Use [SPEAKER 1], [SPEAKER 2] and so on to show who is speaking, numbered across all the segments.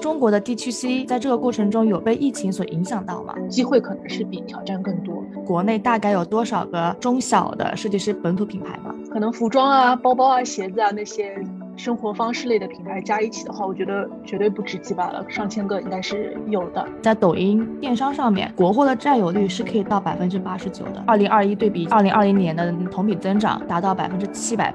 [SPEAKER 1] 中国的 d 区 c 在这个过程中有被疫情所影响到吗？
[SPEAKER 2] 机会可能是比挑战更多。
[SPEAKER 1] 国内大概有多少个中小的设计师本土品牌吗？
[SPEAKER 2] 可能服装啊、包包啊、鞋子啊那些生活方式类的品牌加一起的话，我觉得绝对不止几百了，上千个应该是有的。
[SPEAKER 1] 在抖音电商上面，国货的占有率是可以到百分之八十九的。二零二一对比二零二零年的同比增长达到百分之七百。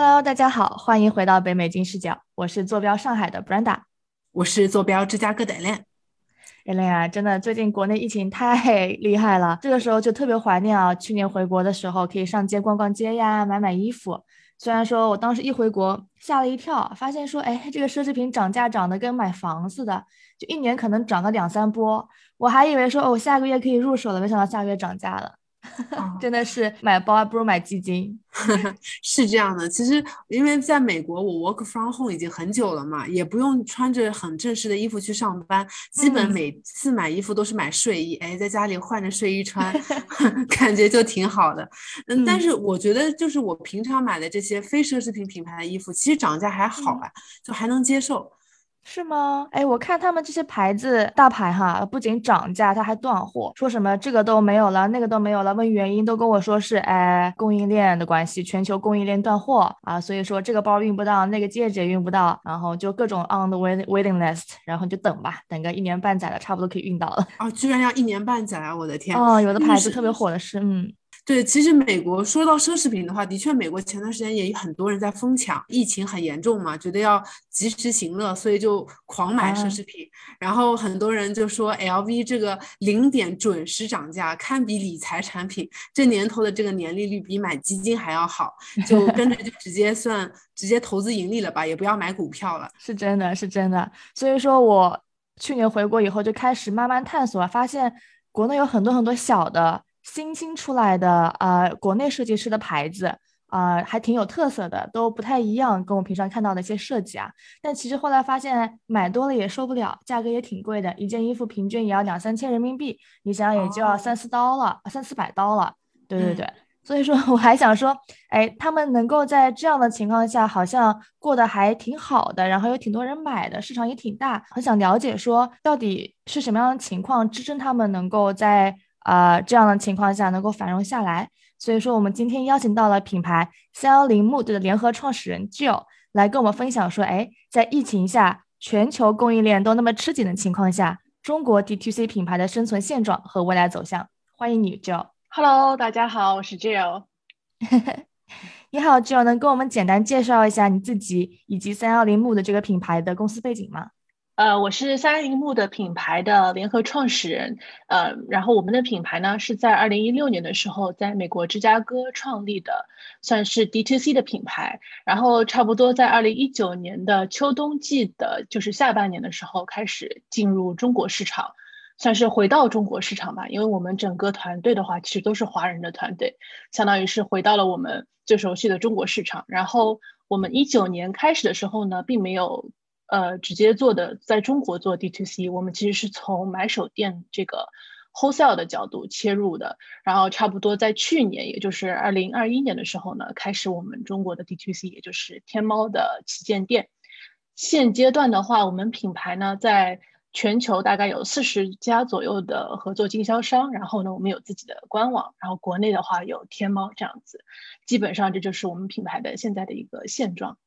[SPEAKER 1] Hello，大家好，欢迎回到北美金视角，我是坐标上海的 Brenda，
[SPEAKER 3] 我是坐标芝加哥的 Ellen。
[SPEAKER 1] Ellen 啊，真的最近国内疫情太 厉害了，这个时候就特别怀念啊，去年回国的时候可以上街逛逛街呀，买买衣服。虽然说我当时一回国吓了一跳，发现说，哎，这个奢侈品涨价涨得跟买房似的，就一年可能涨个两三波，我还以为说，哦，下个月可以入手了，没想到下个月涨价了。真的是买包还不如买基金，
[SPEAKER 3] 是这样的。其实因为在美国，我 work from home 已经很久了嘛，也不用穿着很正式的衣服去上班，基本每次买衣服都是买睡衣，哎，在家里换着睡衣穿，感觉就挺好的。嗯，但是我觉得就是我平常买的这些非奢侈品品牌的衣服，其实涨价还好啊，就还能接受。
[SPEAKER 1] 是吗？哎，我看他们这些牌子大牌哈，不仅涨价，它还断货，说什么这个都没有了，那个都没有了。问原因都跟我说是哎供应链的关系，全球供应链断货啊，所以说这个包运不到，那个戒指也运不到，然后就各种 on the wait waiting list，然后就等吧，等个一年半载了，差不多可以运到了。
[SPEAKER 3] 哦，居然要一年半载啊！我的天。
[SPEAKER 1] 哦，有的牌子特别火的是，嗯。
[SPEAKER 3] 对，其实美国说到奢侈品的话，的确，美国前段时间也有很多人在疯抢，疫情很严重嘛，觉得要及时行乐，所以就狂买奢侈品。然后很多人就说，LV 这个零点准时涨价，堪比理财产品。这年头的这个年利率比买基金还要好，就跟着就直接算直接投资盈利了吧，也不要买股票了。
[SPEAKER 1] 是真的，是真的。所以说我去年回国以后就开始慢慢探索，发现国内有很多很多小的。新兴出来的呃，国内设计师的牌子啊，还挺有特色的，都不太一样，跟我平常看到的一些设计啊。但其实后来发现买多了也受不了，价格也挺贵的，一件衣服平均也要两三千人民币，你想想也就要三四刀了，三四百刀了。对对对，所以说我还想说，哎，他们能够在这样的情况下，好像过得还挺好的，然后有挺多人买的，市场也挺大，很想了解说到底是什么样的情况支撑他们能够在。啊，这样的情况下能够繁荣下来，所以说我们今天邀请到了品牌三幺零木的联合创始人 Jill 来跟我们分享说，哎，在疫情下，全球供应链都那么吃紧的情况下，中国 DTC 品牌的生存现状和未来走向。欢迎你，Jill。
[SPEAKER 2] Hello，大家好，我是 Jill。
[SPEAKER 1] 你好，Jill，能跟我们简单介绍一下你自己以及三幺零木的这个品牌的公司背景吗？
[SPEAKER 2] 呃，我是三菱木的品牌的联合创始人，呃，然后我们的品牌呢是在二零一六年的时候在美国芝加哥创立的，算是 D2C 的品牌，然后差不多在二零一九年的秋冬季的，就是下半年的时候开始进入中国市场，算是回到中国市场吧，因为我们整个团队的话其实都是华人的团队，相当于是回到了我们最熟悉的中国市场，然后我们一九年开始的时候呢，并没有。呃，直接做的在中国做 D to C，我们其实是从买手店这个 wholesale 的角度切入的。然后差不多在去年，也就是二零二一年的时候呢，开始我们中国的 D to C，也就是天猫的旗舰店。现阶段的话，我们品牌呢在全球大概有四十家左右的合作经销商。然后呢，我们有自己的官网，然后国内的话有天猫这样子。基本上这就是我们品牌的现在的一个现状。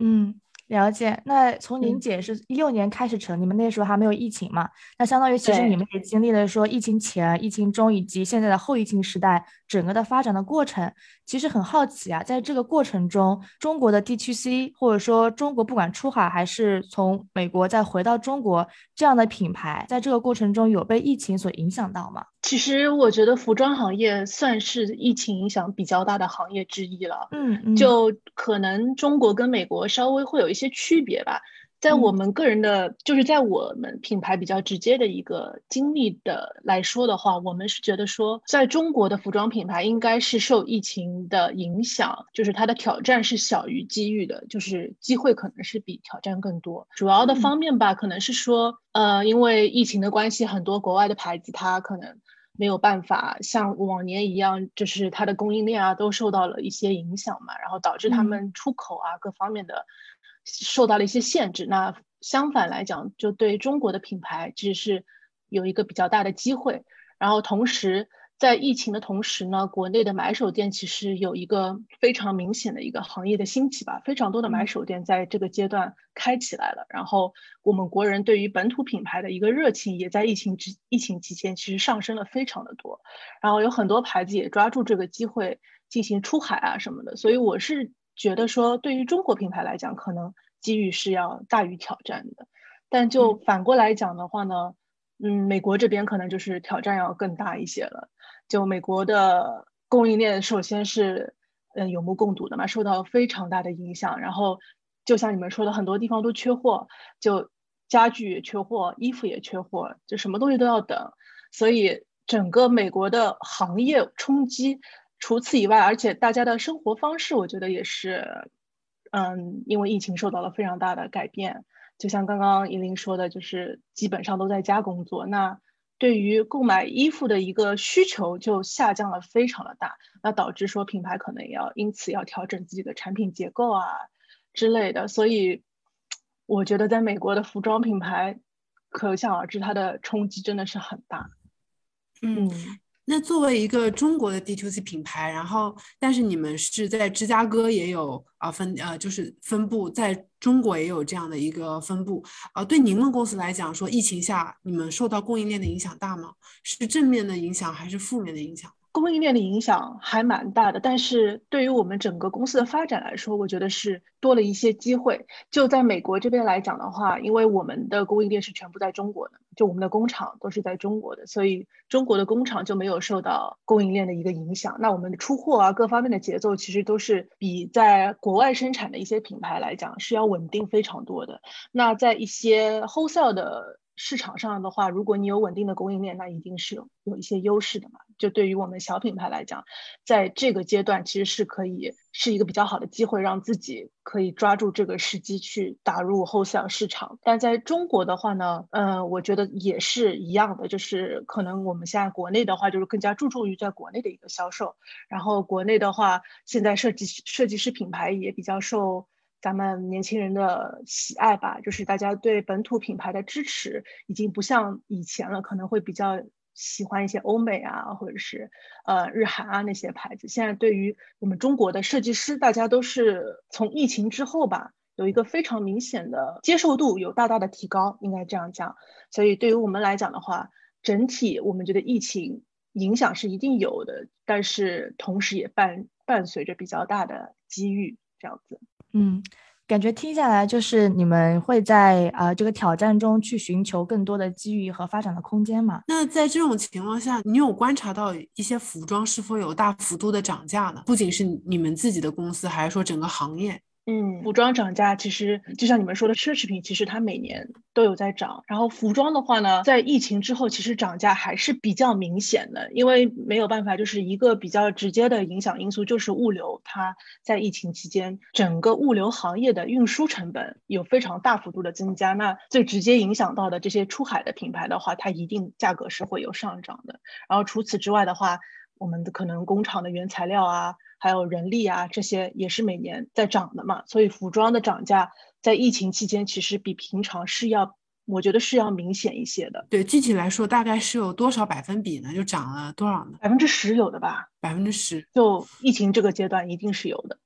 [SPEAKER 1] 嗯。了解，那从您姐是一六年开始成，你们那时候还没有疫情嘛？那相当于其实你们也经历了说疫情前、疫情中以及现在的后疫情时代整个的发展的过程。其实很好奇啊，在这个过程中，中国的 D T C 或者说中国不管出海还是从美国再回到中国这样的品牌，在这个过程中有被疫情所影响到吗？
[SPEAKER 2] 其实我觉得服装行业算是疫情影响比较大的行业之一了。
[SPEAKER 1] 嗯，
[SPEAKER 2] 就可能中国跟美国稍微会有一些区别吧。在我们个人的，就是在我们品牌比较直接的一个经历的来说的话，我们是觉得说，在中国的服装品牌应该是受疫情的影响，就是它的挑战是小于机遇的，就是机会可能是比挑战更多。主要的方面吧，可能是说，呃，因为疫情的关系，很多国外的牌子它可能没有办法像往年一样，就是它的供应链啊都受到了一些影响嘛，然后导致他们出口啊各方面的受到了一些限制。那相反来讲，就对中国的品牌其实是有一个比较大的机会。然后同时，在疫情的同时呢，国内的买手店其实有一个非常明显的一个行业的兴起吧，非常多的买手店在这个阶段开起来了。然后我们国人对于本土品牌的一个热情，也在疫情之疫情期间其实上升了非常的多。然后有很多牌子也抓住这个机会进行出海啊什么的。所以我是觉得说，对于中国品牌来讲，可能机遇是要大于挑战的。但就反过来讲的话呢？嗯，美国这边可能就是挑战要更大一些了。就美国的供应链，首先是嗯有目共睹的嘛，受到非常大的影响。然后就像你们说的，很多地方都缺货，就家具也缺货，衣服也缺货，就什么东西都要等。所以整个美国的行业冲击，除此以外，而且大家的生活方式，我觉得也是嗯，因为疫情受到了非常大的改变。就像刚刚依林说的，就是基本上都在家工作，那对于购买衣服的一个需求就下降了非常的大，那导致说品牌可能也要因此要调整自己的产品结构啊之类的，所以我觉得在美国的服装品牌，可想而知它的冲击真的是很大。
[SPEAKER 3] 嗯。那作为一个中国的 DTC 品牌，然后但是你们是在芝加哥也有啊分呃就是分布，在中国也有这样的一个分布啊。对你们公司来讲，说疫情下你们受到供应链的影响大吗？是正面的影响还是负面的影响？
[SPEAKER 2] 供应链的影响还蛮大的，但是对于我们整个公司的发展来说，我觉得是多了一些机会。就在美国这边来讲的话，因为我们的供应链是全部在中国的，就我们的工厂都是在中国的，所以中国的工厂就没有受到供应链的一个影响。那我们的出货啊，各方面的节奏其实都是比在国外生产的一些品牌来讲是要稳定非常多的。那在一些 wholesale 的市场上的话，如果你有稳定的供应链，那一定是有有一些优势的嘛。就对于我们小品牌来讲，在这个阶段其实是可以是一个比较好的机会，让自己可以抓住这个时机去打入后向市场。但在中国的话呢，嗯，我觉得也是一样的，就是可能我们现在国内的话，就是更加注重于在国内的一个销售。然后国内的话，现在设计设计师品牌也比较受。咱们年轻人的喜爱吧，就是大家对本土品牌的支持，已经不像以前了，可能会比较喜欢一些欧美啊，或者是呃日韩啊那些牌子。现在对于我们中国的设计师，大家都是从疫情之后吧，有一个非常明显的接受度有大大的提高，应该这样讲。所以对于我们来讲的话，整体我们觉得疫情影响是一定有的，但是同时也伴伴随着比较大的机遇，这样子。
[SPEAKER 1] 嗯，感觉听下来就是你们会在啊这个挑战中去寻求更多的机遇和发展的空间嘛？
[SPEAKER 3] 那在这种情况下，你有观察到一些服装是否有大幅度的涨价呢？不仅是你们自己的公司，还是说整个行业？
[SPEAKER 2] 嗯，服装涨价其实就像你们说的，奢侈品其实它每年都有在涨。然后服装的话呢，在疫情之后，其实涨价还是比较明显的，因为没有办法，就是一个比较直接的影响因素就是物流，它在疫情期间，整个物流行业的运输成本有非常大幅度的增加。那最直接影响到的这些出海的品牌的话，它一定价格是会有上涨的。然后除此之外的话，我们的可能工厂的原材料啊。还有人力啊，这些也是每年在涨的嘛，所以服装的涨价在疫情期间其实比平常是要，我觉得是要明显一些的。
[SPEAKER 3] 对，具体来说大概是有多少百分比呢？就涨了多少呢？
[SPEAKER 2] 百分之十有的吧。
[SPEAKER 3] 百分之十，
[SPEAKER 2] 就疫情这个阶段一定是有的。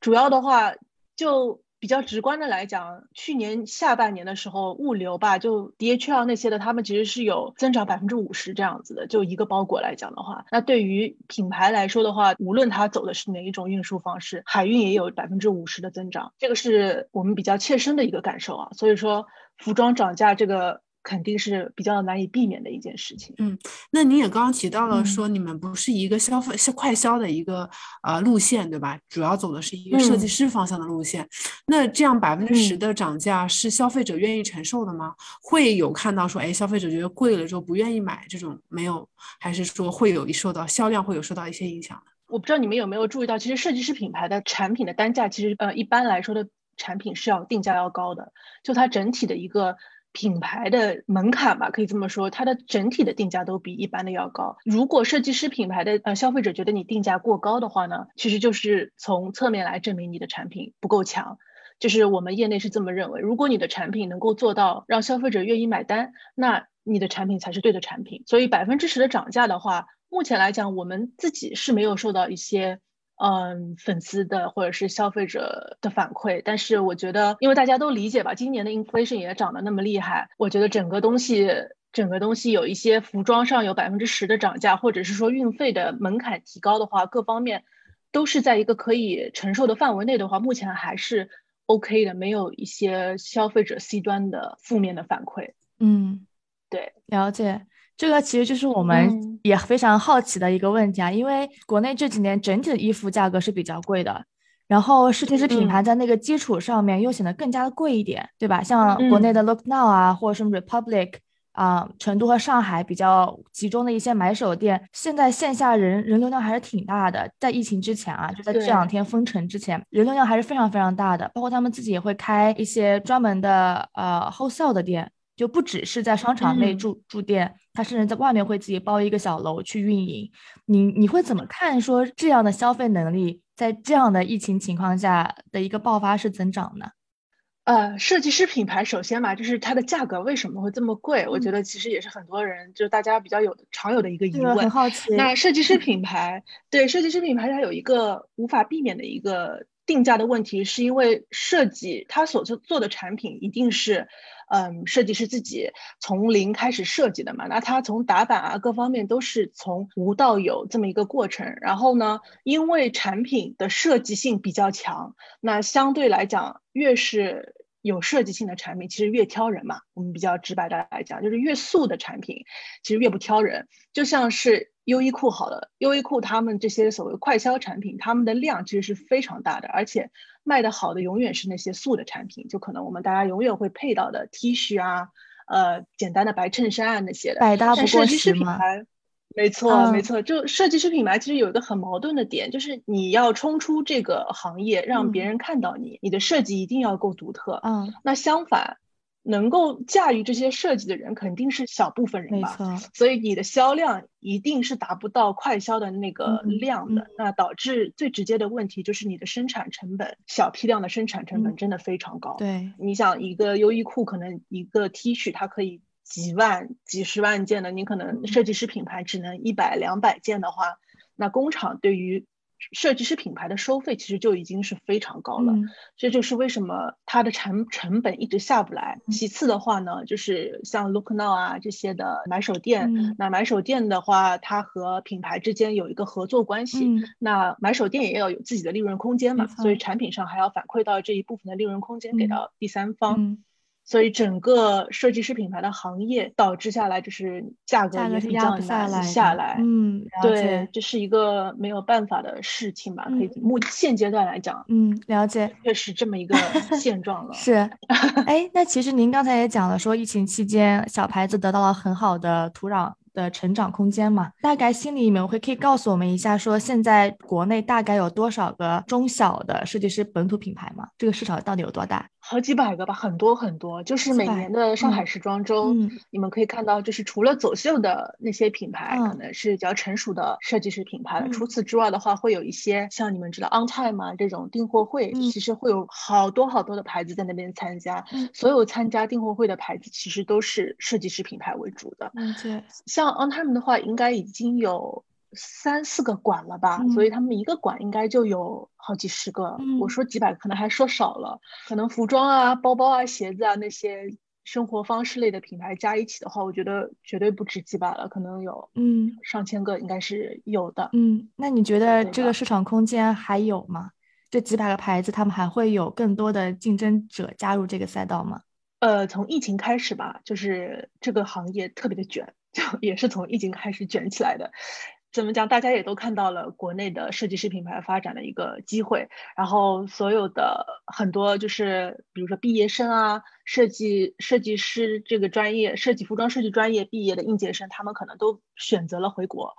[SPEAKER 2] 主要的话就。比较直观的来讲，去年下半年的时候，物流吧，就 DHL 那些的，他们其实是有增长百分之五十这样子的。就一个包裹来讲的话，那对于品牌来说的话，无论它走的是哪一种运输方式，海运也有百分之五十的增长，这个是我们比较切身的一个感受啊。所以说，服装涨价这个。肯定是比较难以避免的一件事情。
[SPEAKER 3] 嗯，那您也刚刚提到了说，你们不是一个消费是快销的一个呃路线，对吧？主要走的是一个设计师方向的路线。那这样百分之十的涨价是消费者愿意承受的吗？会有看到说，哎，消费者觉得贵了之后不愿意买这种没有？还是说会有受到销量会有受到一些影响
[SPEAKER 2] 我不知道你们有没有注意到，其实设计师品牌的产品的单价，其实呃一般来说的产品是要定价要高的，就它整体的一个。品牌的门槛吧，可以这么说，它的整体的定价都比一般的要高。如果设计师品牌的呃消费者觉得你定价过高的话呢，其实就是从侧面来证明你的产品不够强。就是我们业内是这么认为，如果你的产品能够做到让消费者愿意买单，那你的产品才是对的产品。所以百分之十的涨价的话，目前来讲，我们自己是没有受到一些。嗯，粉丝的或者是消费者的反馈，但是我觉得，因为大家都理解吧，今年的 inflation 也涨得那么厉害，我觉得整个东西，整个东西有一些服装上有百分之十的涨价，或者是说运费的门槛提高的话，各方面都是在一个可以承受的范围内的话，目前还是 OK 的，没有一些消费者 C 端的负面的反馈。
[SPEAKER 1] 嗯，
[SPEAKER 2] 对，
[SPEAKER 1] 了解。这个其实就是我们也非常好奇的一个问题啊，因为国内这几年整体的衣服价格是比较贵的，然后设计师品牌在那个基础上面又显得更加的贵一点，对吧？像国内的 Look Now 啊，或者什么 Republic 啊，成都和上海比较集中的一些买手店，现在线下人人流量还是挺大的。在疫情之前啊，就在这两天封城之前，人流量还是非常非常大的，包括他们自己也会开一些专门的呃 wholesale 的店。就不只是在商场内驻驻店，他甚至在外面会自己包一个小楼去运营。你你会怎么看？说这样的消费能力在这样的疫情情况下的一个爆发式增长呢？
[SPEAKER 2] 呃，设计师品牌首先嘛，就是它的价格为什么会这么贵？我觉得其实也是很多人就大家比较有常有的一个疑问。
[SPEAKER 1] 很好奇。
[SPEAKER 2] 那设计师品牌对设计师品牌，它有一个无法避免的一个定价的问题，是因为设计它所做做的产品一定是。嗯，设计师自己从零开始设计的嘛，那他从打版啊各方面都是从无到有这么一个过程。然后呢，因为产品的设计性比较强，那相对来讲，越是有设计性的产品，其实越挑人嘛。我们比较直白的来讲，就是越素的产品，其实越不挑人。就像是优衣库好了，优衣库他们这些所谓快销产品，他们的量其实是非常大的，而且。卖的好的永远是那些素的产品，就可能我们大家永远会配到的 T 恤啊，呃，简单的白衬衫啊那些的。
[SPEAKER 1] 百搭不过
[SPEAKER 2] 时吗？没错，没错。就设计师品牌其实有一个很矛盾的点，就是你要冲出这个行业，让别人看到你，你的设计一定要够独特。
[SPEAKER 1] 嗯。
[SPEAKER 2] 那相反。能够驾驭这些设计的人肯定是小部分人吧，所以你的销量一定是达不到快销的那个量的，那导致最直接的问题就是你的生产成本，小批量的生产成本真的非常高。
[SPEAKER 1] 对，
[SPEAKER 2] 你想一个优衣库可能一个 T 恤它可以几万、几十万件的，你可能设计师品牌只能一百、两百件的话，那工厂对于设计师品牌的收费其实就已经是非常高了，这就是为什么它的成成本一直下不来。其次的话呢，就是像 Look Now 啊这些的买手店，那买手店的话，它和品牌之间有一个合作关系，那买手店也要有自己的利润空间嘛，所以产品上还要反馈到这一部分的利润空间给到第三方。所以整个设计师品牌的行业导致下来，就是价格也比较难下来。
[SPEAKER 1] 嗯，
[SPEAKER 2] 对，这是一个没有办法的事情吧？可以目现阶段来讲，
[SPEAKER 1] 嗯，了解，
[SPEAKER 2] 确实这么一个 现状了。
[SPEAKER 1] 是，哎，那其实您刚才也讲了，说疫情期间小牌子得到了很好的土壤。的成长空间嘛，大概心里面会可以告诉我们一下，说现在国内大概有多少个中小的设计师本土品牌吗？这个市场到底有多大？
[SPEAKER 2] 好几百个吧，很多很多。就是每年的上海时装周，你们可以看到，就是除了走秀的那些品牌，可能是比较成熟的设计师品牌了。除此之外的话，会有一些像你们知道 On Time 啊这种订货会，其实会有好多好多的牌子在那边参加。所有参加订货会的牌子，其实都是设计师品牌为主的。
[SPEAKER 1] 嗯，对。
[SPEAKER 2] 像 On Time 的话，应该已经有三四个馆了吧，所以他们一个馆应该就有好几十个。我说几百，可能还说少了。可能服装啊、包包啊、鞋子啊那些生活方式类的品牌加一起的话，我觉得绝对不止几百了，可能有
[SPEAKER 1] 嗯
[SPEAKER 2] 上千个，应该是有的。
[SPEAKER 1] 嗯，那你觉得这个市场空间还有吗？这几百个牌子，他们还会有更多的竞争者加入这个赛道吗？
[SPEAKER 2] 呃，从疫情开始吧，就是这个行业特别的卷。就也是从疫情开始卷起来的，怎么讲？大家也都看到了国内的设计师品牌发展的一个机会，然后所有的很多就是比如说毕业生啊，设计设计师这个专业，设计服装设计专业毕业的应届生，他们可能都选择了回国。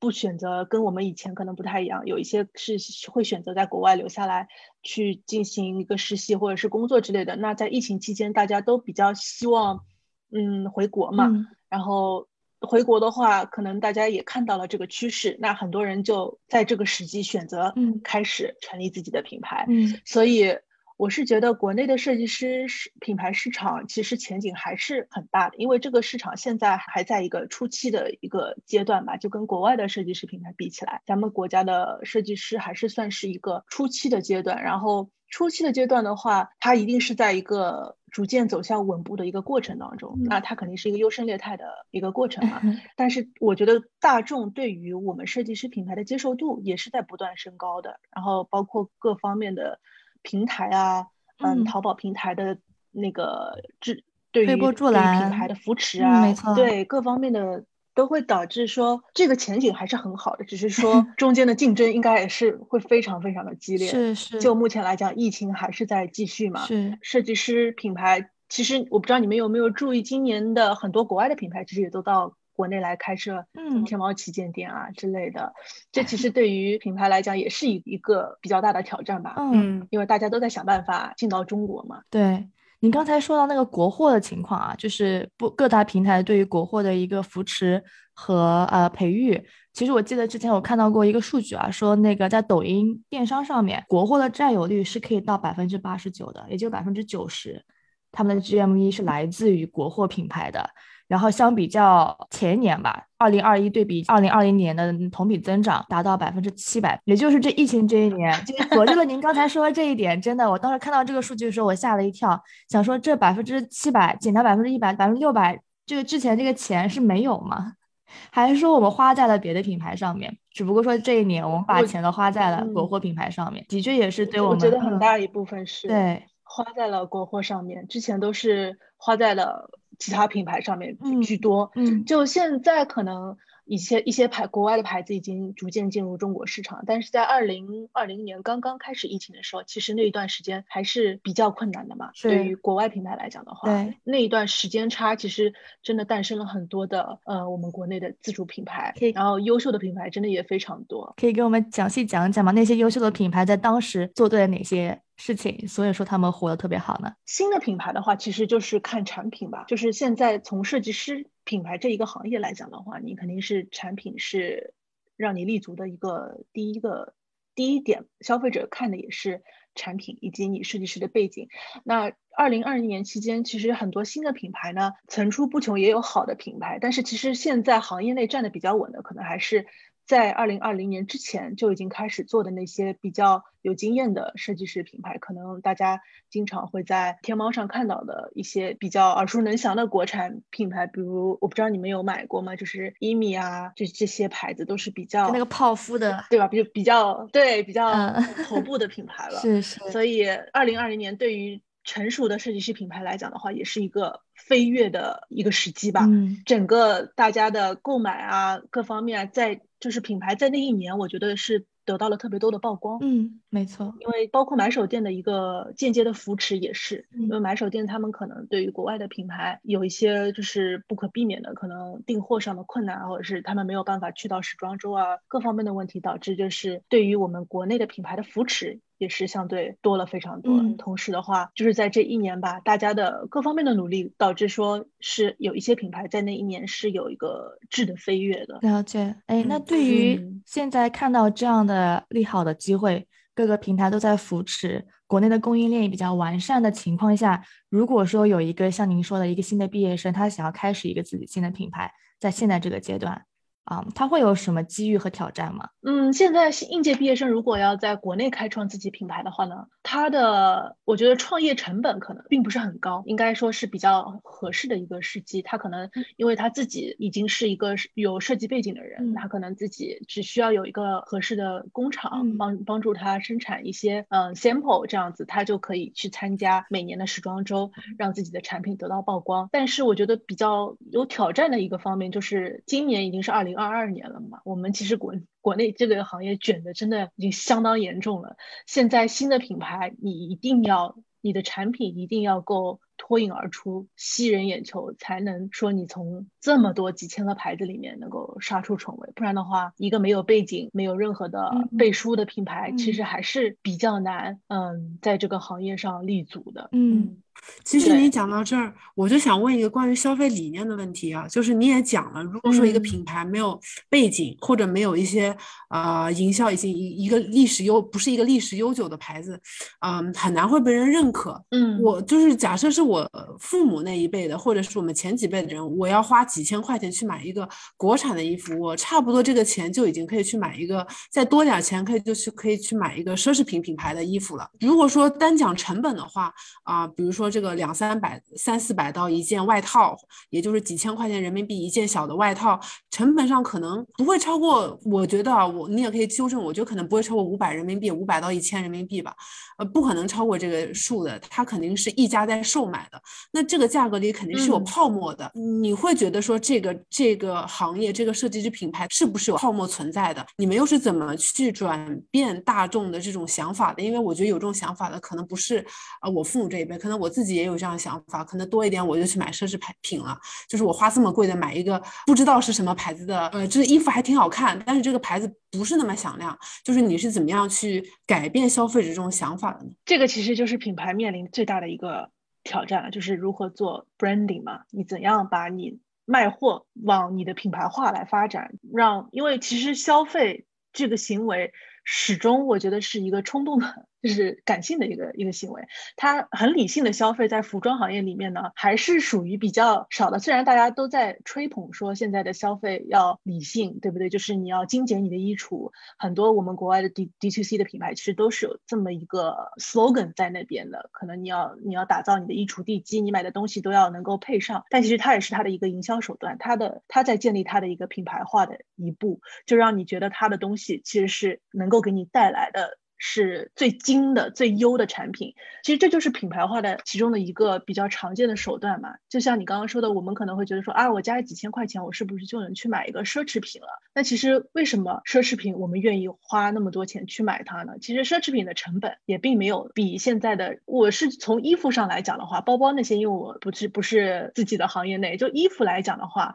[SPEAKER 2] 不选择跟我们以前可能不太一样，有一些是会选择在国外留下来去进行一个实习或者是工作之类的。那在疫情期间，大家都比较希望，嗯，回国嘛。然后回国的话，可能大家也看到了这个趋势，那很多人就在这个时机选择开始成立自己的品牌。
[SPEAKER 1] 嗯，
[SPEAKER 2] 所以。我是觉得国内的设计师市品牌市场其实前景还是很大的，因为这个市场现在还在一个初期的一个阶段吧，就跟国外的设计师品牌比起来，咱们国家的设计师还是算是一个初期的阶段。然后初期的阶段的话，它一定是在一个逐渐走向稳步的一个过程当中，那它肯定是一个优胜劣汰的一个过程嘛。但是我觉得大众对于我们设计师品牌的接受度也是在不断升高的，然后包括各方面的。平台啊，嗯，淘宝平台的那个制，对于对品牌的扶持啊，
[SPEAKER 1] 没错，
[SPEAKER 2] 对各方面的都会导致说这个前景还是很好的，只是说 中间的竞争应该也是会非常非常的激烈。
[SPEAKER 1] 是是，
[SPEAKER 2] 就目前来讲，疫情还是在继续嘛。
[SPEAKER 1] 是，
[SPEAKER 2] 设计师品牌其实我不知道你们有没有注意，今年的很多国外的品牌其实也都到。国内来开设天猫旗舰店啊之类的，这其实对于品牌来讲也是一一个比较大的挑战吧。
[SPEAKER 1] 嗯，
[SPEAKER 2] 因为大家都在想办法进到中国嘛。
[SPEAKER 1] 对你刚才说到那个国货的情况啊，就是不各大平台对于国货的一个扶持和呃培育。其实我记得之前我看到过一个数据啊，说那个在抖音电商上面，国货的占有率是可以到百分之八十九的，也就百分之九十，他们的 GMV 是来自于国货品牌的。然后相比较前年吧，二零二一对比二零二零年的同比增长达到百分之七百，也就是这疫情这一年，就佐证了您刚才说的这一点。真的，我当时看到这个数据的时候，我吓了一跳，想说这百分之七百减掉百分之一百，百分之六百，这个之前这个钱是没有吗？还是说我们花在了别的品牌上面？只不过说这一年我们把钱都花在了国货品牌上面，的确也是对我们。
[SPEAKER 2] 我觉得很大一部分是
[SPEAKER 1] 对
[SPEAKER 2] 花在了国货上面，之前都是花在了。其他品牌上面居多，
[SPEAKER 1] 嗯，
[SPEAKER 2] 就现在可能一些一些牌国外的牌子已经逐渐进入中国市场，但是在二零二零年刚刚开始疫情的时候，其实那一段时间还是比较困难的嘛。对于国外品牌来讲的话，
[SPEAKER 1] 对
[SPEAKER 2] 那一段时间差，其实真的诞生了很多的呃我们国内的自主品牌，然后优秀的品牌真的也非常多。
[SPEAKER 1] 可以给我们详细讲讲吗？那些优秀的品牌在当时做对了哪些？事情，所以说他们活得特别好呢。
[SPEAKER 2] 新的品牌的话，其实就是看产品吧。就是现在从设计师品牌这一个行业来讲的话，你肯定是产品是让你立足的一个第一个第一点，消费者看的也是产品以及你设计师的背景。那二零二零年期间，其实很多新的品牌呢层出不穷，也有好的品牌，但是其实现在行业内站的比较稳的，可能还是。在二零二零年之前就已经开始做的那些比较有经验的设计师品牌，可能大家经常会在天猫上看到的一些比较耳熟能详的国产品牌，比如我不知道你们有买过吗？就是伊米啊，这这些牌子都是比较
[SPEAKER 1] 那个泡芙的，
[SPEAKER 2] 对吧？比比较对比较头部的品牌了。
[SPEAKER 1] 是是。
[SPEAKER 2] 所以二零二零年对于成熟的设计师品牌来讲的话，也是一个飞跃的一个时机吧。
[SPEAKER 1] 嗯。
[SPEAKER 2] 整个大家的购买啊，各方面啊，在就是品牌在那一年，我觉得是得到了特别多的曝光。
[SPEAKER 1] 嗯，没错，
[SPEAKER 2] 因为包括买手店的一个间接的扶持也是，因为买手店他们可能对于国外的品牌有一些就是不可避免的可能订货上的困难，或者是他们没有办法去到时装周啊，各方面的问题导致就是对于我们国内的品牌的扶持。也是相对多了非常多，同时的话，就是在这一年吧，大家的各方面的努力，导致说是有一些品牌在那一年是有一个质的飞跃的。
[SPEAKER 1] 了解，哎，那对于现在看到这样的利好的机会，各个平台都在扶持，国内的供应链也比较完善的情况下，如果说有一个像您说的一个新的毕业生，他想要开始一个自己新的品牌，在现在这个阶段。啊，他会有什么机遇和挑战吗？
[SPEAKER 2] 嗯，现在应届毕业生如果要在国内开创自己品牌的话呢，他的我觉得创业成本可能并不是很高，应该说是比较合适的一个时机。他可能因为他自己已经是一个有设计背景的人，他可能自己只需要有一个合适的工厂帮帮助他生产一些嗯 sample 这样子，他就可以去参加每年的时装周，让自己的产品得到曝光。但是我觉得比较有挑战的一个方面就是今年已经是二零。二二年了嘛，我们其实国国内这个行业卷的真的已经相当严重了。现在新的品牌，你一定要你的产品一定要够脱颖而出，吸人眼球，才能说你从这么多几千个牌子里面能够杀出重围。不然的话，一个没有背景、没有任何的背书的品牌，其实还是比较难，嗯，在这个行业上立足的。
[SPEAKER 1] 嗯。
[SPEAKER 3] 其实你讲到这儿，我就想问一个关于消费理念的问题啊，就是你也讲了，如果说一个品牌没有背景，或者没有一些呃营销以及一一个历史悠不是一个历史悠久的牌子，嗯，很难会被人认可。
[SPEAKER 2] 嗯，
[SPEAKER 3] 我就是假设是我父母那一辈的，或者是我们前几辈的人，我要花几千块钱去买一个国产的衣服，我差不多这个钱就已经可以去买一个，再多点钱可以就去可以去买一个奢侈品品牌的衣服了。如果说单讲成本的话啊，比如说。这个两三百、三四百到一件外套，也就是几千块钱人民币一件小的外套，成本上可能不会超过。我觉得啊，我你也可以纠正，我觉得可能不会超过五百人民币，五百到一千人民币吧。呃，不可能超过这个数的，它肯定是一家在售卖买的。那这个价格里肯定是有泡沫的。你会觉得说这个这个行业这个设计师品牌是不是有泡沫存在的？你们又是怎么去转变大众的这种想法的？因为我觉得有这种想法的可能不是啊，我父母这一辈，可能我自己。也有这样的想法，可能多一点我就去买奢侈品了。就是我花这么贵的买一个不知道是什么牌子的，呃，这个衣服还挺好看，但是这个牌子不是那么响亮。就是你是怎么样去改变消费者这种想法的呢？
[SPEAKER 2] 这个其实就是品牌面临最大的一个挑战了，就是如何做 branding 嘛？你怎样把你卖货往你的品牌化来发展？让因为其实消费这个行为始终我觉得是一个冲动的。就是感性的一个一个行为，它很理性的消费，在服装行业里面呢，还是属于比较少的。虽然大家都在吹捧说现在的消费要理性，对不对？就是你要精简你的衣橱，很多我们国外的 D D to C 的品牌其实都是有这么一个 slogan 在那边的。可能你要你要打造你的衣橱地基，你买的东西都要能够配上。但其实它也是它的一个营销手段，它的它在建立它的一个品牌化的一步，就让你觉得它的东西其实是能够给你带来的。是最精的、最优的产品，其实这就是品牌化的其中的一个比较常见的手段嘛。就像你刚刚说的，我们可能会觉得说啊，我加几千块钱，我是不是就能去买一个奢侈品了？那其实为什么奢侈品我们愿意花那么多钱去买它呢？其实奢侈品的成本也并没有比现在的，我是从衣服上来讲的话，包包那些，因为我不是不是自己的行业内，就衣服来讲的话。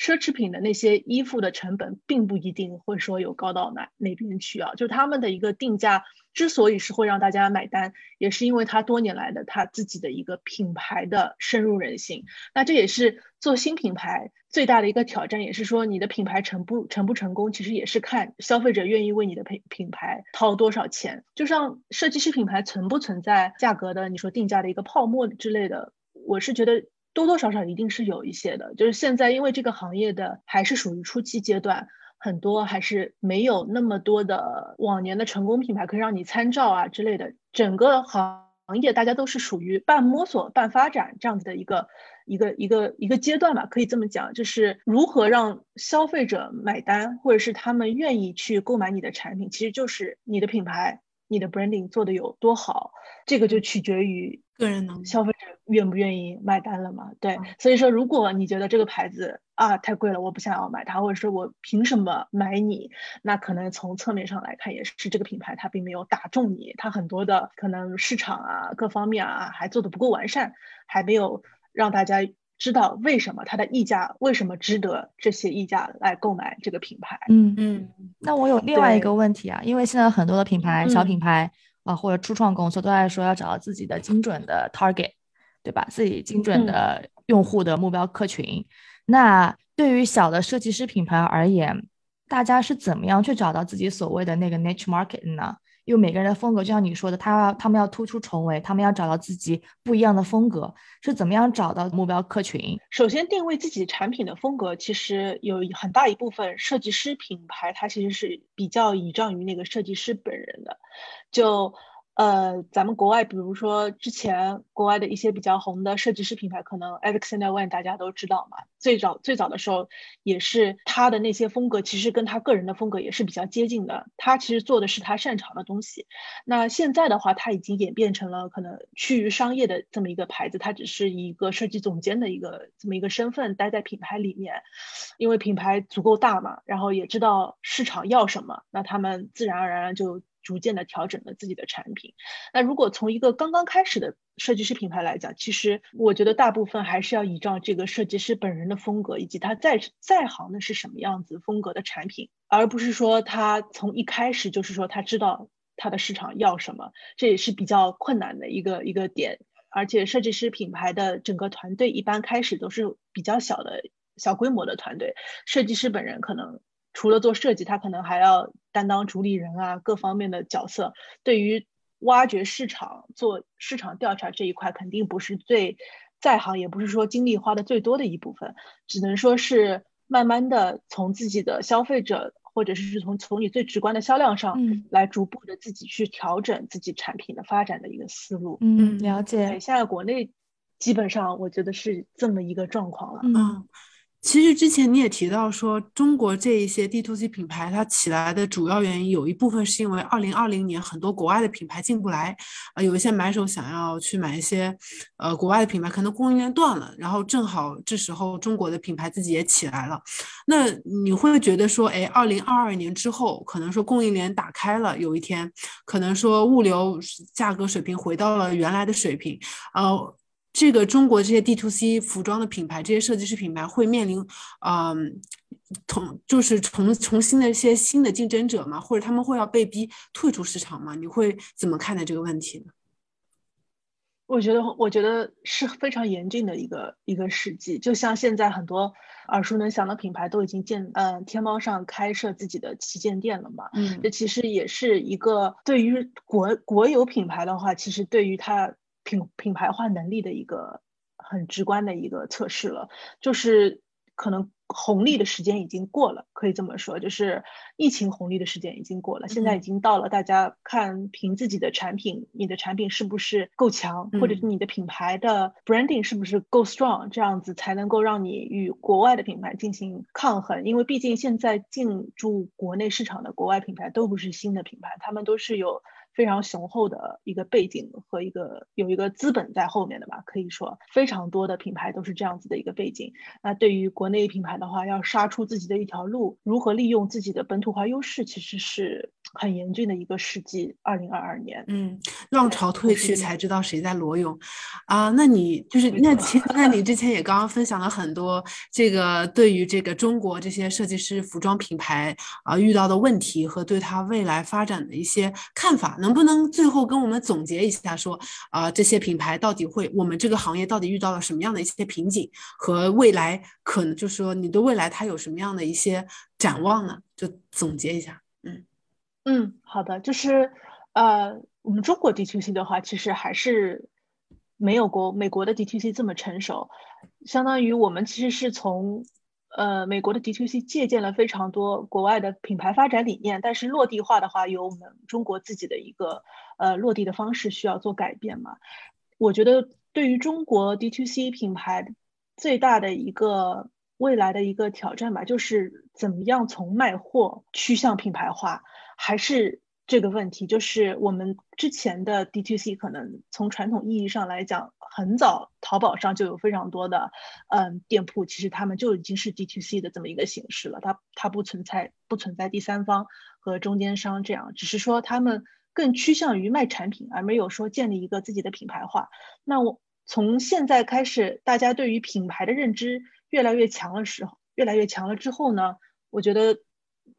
[SPEAKER 2] 奢侈品的那些衣服的成本，并不一定会说有高到哪哪边去啊。就他们的一个定价，之所以是会让大家买单，也是因为他多年来的他自己的一个品牌的深入人心。那这也是做新品牌最大的一个挑战，也是说你的品牌成不成不成功，其实也是看消费者愿意为你的品品牌掏多少钱。就像设计师品牌存不存在价格的，你说定价的一个泡沫之类的，我是觉得。多多少少一定是有一些的，就是现在因为这个行业的还是属于初期阶段，很多还是没有那么多的往年的成功品牌可以让你参照啊之类的。整个行业大家都是属于半摸索半发展这样子的一个一个一个一个阶段吧，可以这么讲，就是如何让消费者买单，或者是他们愿意去购买你的产品，其实就是你的品牌、你的 branding 做的有多好，这个就取决于。
[SPEAKER 3] 个人能
[SPEAKER 2] 消费者愿不愿意买单了嘛？对，所以说如果你觉得这个牌子啊太贵了，我不想要买它，或者说我凭什么买你？那可能从侧面上来看，也是这个品牌它并没有打中你，它很多的可能市场啊各方面啊还做的不够完善，还没有让大家知道为什么它的溢价为什么值得这些溢价来购买这个品牌。
[SPEAKER 1] 嗯嗯，那我有另外一个问题啊，因为现在很多的品牌小品牌。啊，或者初创公司都在说要找到自己的精准的 target，对吧？自己精准的用户的目标客群。那对于小的设计师品牌而言，大家是怎么样去找到自己所谓的那个 niche market 呢？就每个人的风格，就像你说的，他他们要突出重围，他们要找到自己不一样的风格，是怎么样找到目标客群？
[SPEAKER 2] 首先定位自己产品的风格，其实有很大一部分设计师品牌，它其实是比较倚仗于那个设计师本人的，就。呃，咱们国外，比如说之前国外的一些比较红的设计师品牌，可能 Alexander Wang 大家都知道嘛。最早最早的时候，也是他的那些风格，其实跟他个人的风格也是比较接近的。他其实做的是他擅长的东西。那现在的话，他已经演变成了可能趋于商业的这么一个牌子，他只是一个设计总监的一个这么一个身份，待在品牌里面。因为品牌足够大嘛，然后也知道市场要什么，那他们自然而然就。逐渐的调整了自己的产品。那如果从一个刚刚开始的设计师品牌来讲，其实我觉得大部分还是要依照这个设计师本人的风格，以及他在在行的是什么样子风格的产品，而不是说他从一开始就是说他知道他的市场要什么，这也是比较困难的一个一个点。而且设计师品牌的整个团队一般开始都是比较小的小规模的团队，设计师本人可能除了做设计，他可能还要担当主理人啊各方面的角色。对于挖掘市场、做市场调查这一块，肯定不是最在行，也不是说精力花的最多的一部分，只能说是慢慢的从自己的消费者。或者是从从你最直观的销量上来逐步的自己去调整自己产品的发展的一个思路。
[SPEAKER 1] 嗯，了解。
[SPEAKER 2] 现在国内基本上我觉得是这么一个状况了。
[SPEAKER 3] 嗯。其实之前你也提到说，中国这一些 D to C 品牌它起来的主要原因，有一部分是因为二零二零年很多国外的品牌进不来，呃，有一些买手想要去买一些，呃，国外的品牌，可能供应链断了，然后正好这时候中国的品牌自己也起来了。那你会觉得说，哎，二零二二年之后，可能说供应链打开了，有一天，可能说物流价格水平回到了原来的水平，呃。这个中国这些 D to C 服装的品牌，这些设计师品牌会面临，嗯，同就是重重新的一些新的竞争者吗？或者他们会要被逼退出市场吗？你会怎么看待这个问题呢？
[SPEAKER 2] 我觉得，我觉得是非常严峻的一个一个时机。就像现在很多耳熟能详的品牌都已经建，嗯，天猫上开设自己的旗舰店了嘛。嗯，这其实也是一个对于国国有品牌的话，其实对于它。品品牌化能力的一个很直观的一个测试了，就是可能红利的时间已经过了，可以这么说，就是疫情红利的时间已经过了，现在已经到了大家看凭自己的产品，你的产品是不是够强，或者是你的品牌的 branding 是不是够 strong，这样子才能够让你与国外的品牌进行抗衡，因为毕竟现在进驻国内市场的国外品牌都不是新的品牌，他们都是有。非常雄厚的一个背景和一个有一个资本在后面的吧，可以说非常多的品牌都是这样子的一个背景。那对于国内品牌的话，要杀出自己的一条路，如何利用自己的本土化优势，其实是很严峻的一个世纪。二零二二年，
[SPEAKER 3] 嗯，浪潮退去才知道谁在裸泳啊。那你就是那其实那你 之前也刚刚分享了很多这个对于这个中国这些设计师服装品牌啊遇到的问题和对它未来发展的一些看法。能不能最后跟我们总结一下，说啊，这些品牌到底会，我们这个行业到底遇到了什么样的一些瓶颈，和未来可能就是说，你对未来它有什么样的一些展望呢？就总结一下。
[SPEAKER 2] 嗯，好的，就是呃，我们中国 DTC 的话，其实还是没有国美国的 DTC 这么成熟，相当于我们其实是从。呃，美国的 DTC 借鉴了非常多国外的品牌发展理念，但是落地化的话，有我们中国自己的一个呃落地的方式需要做改变嘛？我觉得对于中国 DTC 品牌最大的一个未来的一个挑战吧，就是怎么样从卖货趋向品牌化，还是？这个问题就是我们之前的 D2C 可能从传统意义上来讲，很早淘宝上就有非常多的嗯店铺，其实他们就已经是 D2C 的这么一个形式了。它它不存在不存在第三方和中间商这样，只是说他们更趋向于卖产品，而没有说建立一个自己的品牌化。那我从现在开始，大家对于品牌的认知越来越强的时候，越来越强了之后呢，我觉得。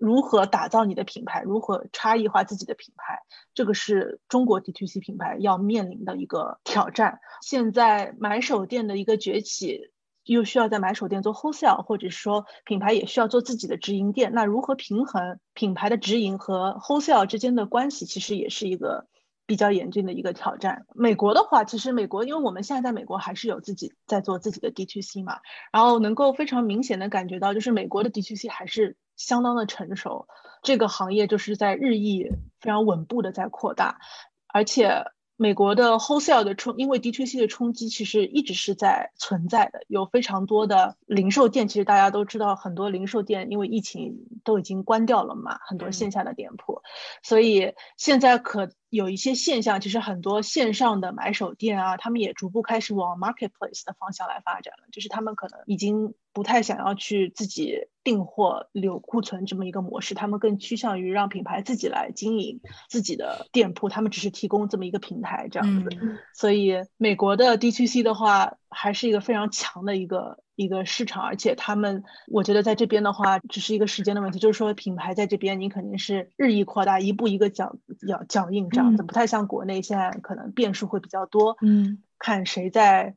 [SPEAKER 2] 如何打造你的品牌？如何差异化自己的品牌？这个是中国 DTC 品牌要面临的一个挑战。现在买手店的一个崛起，又需要在买手店做 wholesale，或者说品牌也需要做自己的直营店。那如何平衡品牌的直营和 wholesale 之间的关系，其实也是一个比较严峻的一个挑战。美国的话，其实美国，因为我们现在在美国还是有自己在做自己的 DTC 嘛，然后能够非常明显的感觉到，就是美国的 DTC 还是。相当的成熟，这个行业就是在日益非常稳步的在扩大，而且美国的 wholesale 的冲，因为 D2C 的冲击其实一直是在存在的，有非常多的零售店，其实大家都知道，很多零售店因为疫情都已经关掉了嘛，很多线下的店铺，所以现在可有一些现象，其实很多线上的买手店啊，他们也逐步开始往 marketplace 的方向来发展了，就是他们可能已经不太想要去自己订货留库存这么一个模式，他们更趋向于让品牌自己来经营自己的店铺，他们只是提供这么一个平台这样子。所以美国的 D T C 的话，还是一个非常强的一个。一个市场，而且他们，我觉得在这边的话，只是一个时间的问题。就是说，品牌在这边，你肯定是日益扩大，一步一个脚脚脚印这样子，不太像国内现在可能变数会比较多。
[SPEAKER 1] 嗯，
[SPEAKER 2] 看谁在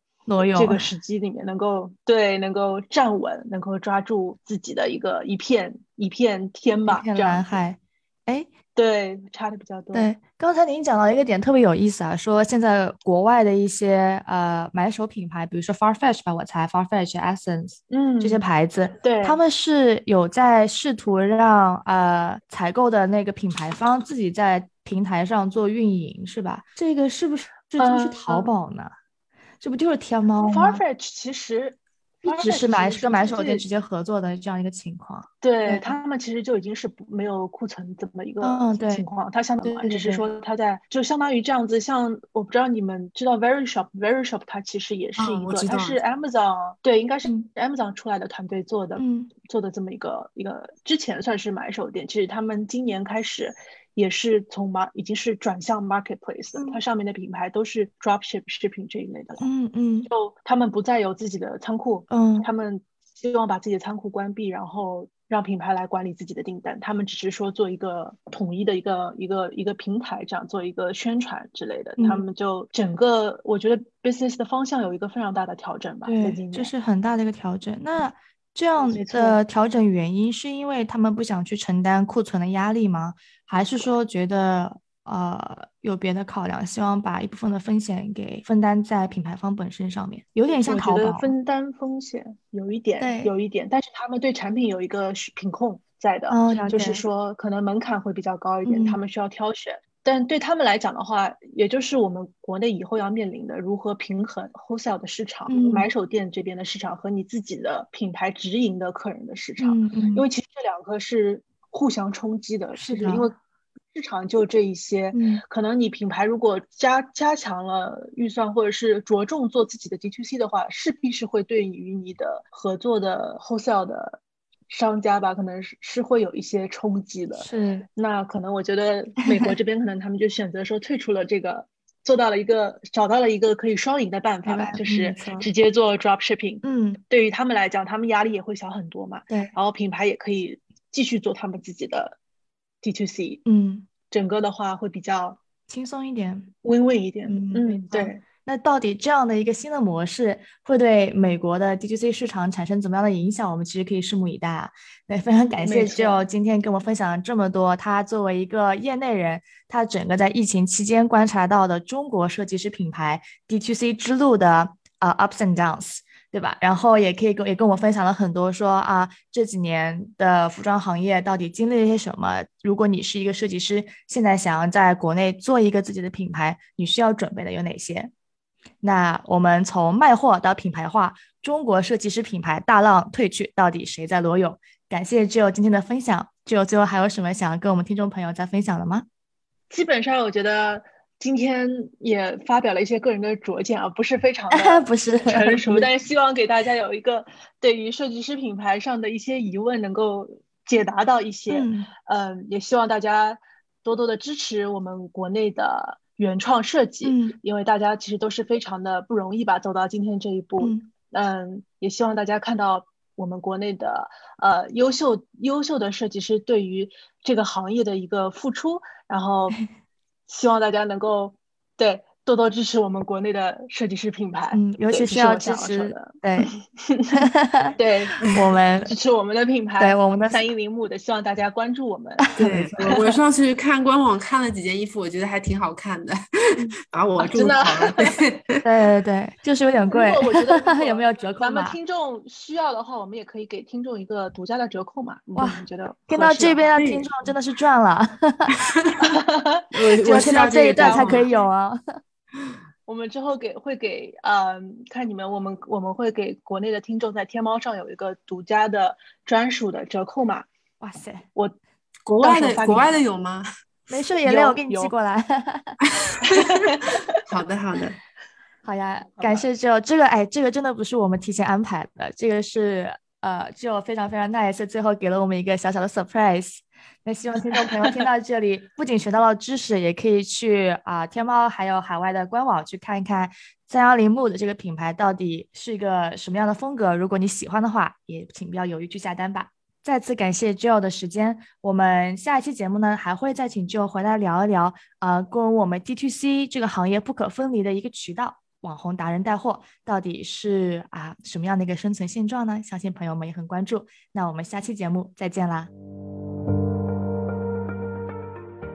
[SPEAKER 2] 这个时机里面能够对能够站稳，能够抓住自己的一个一片一片天吧，
[SPEAKER 1] 一片蓝海。哎。
[SPEAKER 2] 对，差的比较多。
[SPEAKER 1] 对，刚才您讲到一个点特别有意思啊，说现在国外的一些呃买手品牌，比如说 Farfetch 吧，我猜 Farfetch、Essence，
[SPEAKER 2] 嗯，
[SPEAKER 1] 这些牌子，
[SPEAKER 2] 对，
[SPEAKER 1] 他们是有在试图让呃采购的那个品牌方自己在平台上做运营，是吧？这个是不是这就是淘宝呢？这不就是天猫
[SPEAKER 2] 吗？Farfetch 其实。
[SPEAKER 1] 一直是买跟买手店直接合作的这样一个情况，
[SPEAKER 2] 对他们其实就已经是没有库存这么一个情况，它相当于只是说他在就相当于这样子，像我不知道你们知道 Very Shop，Very Shop 它其实也是一个，它是 Amazon 对，应该是 Amazon 出来的团队做的，做的这么一个一个之前算是买手店，其实他们今年开始。也是从 mar 已经是转向 marketplace，它上面的品牌都是 dropship shipping 这一类的了。
[SPEAKER 1] 嗯嗯，
[SPEAKER 2] 就他们不再有自己的仓库，
[SPEAKER 1] 嗯，
[SPEAKER 2] 他们希望把自己的仓库关闭，然后让品牌来管理自己的订单。他们只是说做一个统一的一个一个一个平台，这样做一个宣传之类的。他们就整个我觉得 business 的方向有一个非常大的调整吧。
[SPEAKER 1] 对，这是很大的一个调整。那这样的调整原因是因为他们不想去承担库存的压力吗？还是说觉得呃有别的考量，希望把一部分的风险给分担在品牌方本身上面，有点像淘宝
[SPEAKER 2] 分担风险，有一点，有一点，但是他们对产品有一个品控在的，就是说可能门槛会比较高一点，他们需要挑选。但对他们来讲的话，也就是我们国内以后要面临的，如何平衡 wholesale 的市场、买手店这边的市场和你自己的品牌直营的客人的市场，因为其实这两个是互相冲击的，
[SPEAKER 1] 是
[SPEAKER 2] 因为。市场就这一些，可能你品牌如果加加强了预算，或者是着重做自己的 D to C 的话，势必是会对于你的合作的 wholesale 的商家吧，可能是是会有一些冲击的。
[SPEAKER 1] 是，
[SPEAKER 2] 那可能我觉得美国这边可能他们就选择说退出了这个，做到了一个找到了一个可以双赢的办法吧，就是直接做 drop shipping。
[SPEAKER 1] 嗯，
[SPEAKER 2] 对于他们来讲，他们压力也会小很多嘛。
[SPEAKER 1] 对，
[SPEAKER 2] 然后品牌也可以继续做他们自己的。D to C，
[SPEAKER 1] 嗯，
[SPEAKER 2] 整个的话会比较
[SPEAKER 1] 轻松一点，
[SPEAKER 2] 温温一点。
[SPEAKER 1] 嗯，
[SPEAKER 2] 对。
[SPEAKER 1] 那到底这样的一个新的模式会对美国的 D to C 市场产生怎么样的影响？我们其实可以拭目以待啊。对，非常感谢 Joe 今天跟我们分享了这么多，他作为一个业内人，他整个在疫情期间观察到的中国设计师品牌 D to C 之路的啊 ups and downs。对吧？然后也可以跟也跟我分享了很多，说啊这几年的服装行业到底经历了些什么？如果你是一个设计师，现在想要在国内做一个自己的品牌，你需要准备的有哪些？那我们从卖货到品牌化，中国设计师品牌大浪退去，到底谁在裸泳？感谢 Joe 今天的分享，Joe 最后还有什么想要跟我们听众朋友再分享的吗？
[SPEAKER 2] 基本上我觉得。今天也发表了一些个人的拙见啊，不是非常的
[SPEAKER 1] 不是
[SPEAKER 2] 成熟，但是希望给大家有一个对于设计师品牌上的一些疑问能够解答到一些。嗯，也希望大家多多的支持我们国内的原创设计，因为大家其实都是非常的不容易吧，走到今天这一步。嗯，也希望大家看到我们国内的呃优秀优秀的设计师对于这个行业的一个付出，然后。希望大家能够对多多支持我们国内的设计师品牌，
[SPEAKER 1] 嗯，尤其是要支持对，
[SPEAKER 2] 对
[SPEAKER 1] 我们
[SPEAKER 2] 支持我们的品牌，
[SPEAKER 1] 对我们的
[SPEAKER 2] 三一铃木的，希望大家关注我们。
[SPEAKER 3] 对，我上次看官网看了几件衣服，我觉得还挺好看的，把我
[SPEAKER 2] 真的，
[SPEAKER 1] 对对对，就是有点贵。
[SPEAKER 2] 我觉得
[SPEAKER 1] 有没有折扣
[SPEAKER 2] 咱们听众需要的话，我们也可以给听众一个独家的折扣嘛？哇，你觉得
[SPEAKER 1] 听到这边的听众真的是赚了。
[SPEAKER 3] 我我
[SPEAKER 1] 听到这一段才可以有啊。
[SPEAKER 2] 我们之后给会给嗯，看你们，我们我们会给国内的听众在天猫上有一个独家的专属的折扣码。
[SPEAKER 1] 哇塞，
[SPEAKER 2] 我
[SPEAKER 3] 国外的国外的有吗？
[SPEAKER 1] 没事，眼泪我给你寄过来。
[SPEAKER 3] 好的，好的，
[SPEAKER 1] 好呀，感谢就这个，哎，这个真的不是我们提前安排的，这个是呃，就非常非常 nice，最后给了我们一个小小的 surprise。那希望听众朋友听到这里，不仅学到了知识，也可以去啊天猫还有海外的官网去看一看三幺零木的这个品牌到底是一个什么样的风格。如果你喜欢的话，也请不要犹豫去下单吧。再次感谢 Joe 的时间，我们下一期节目呢还会再请 Joe 回来聊一聊，呃，跟我们 D T C 这个行业不可分离的一个渠道——网红达人带货，到底是啊什么样的一个生存现状呢？相信朋友们也很关注。那我们下期节目再见啦！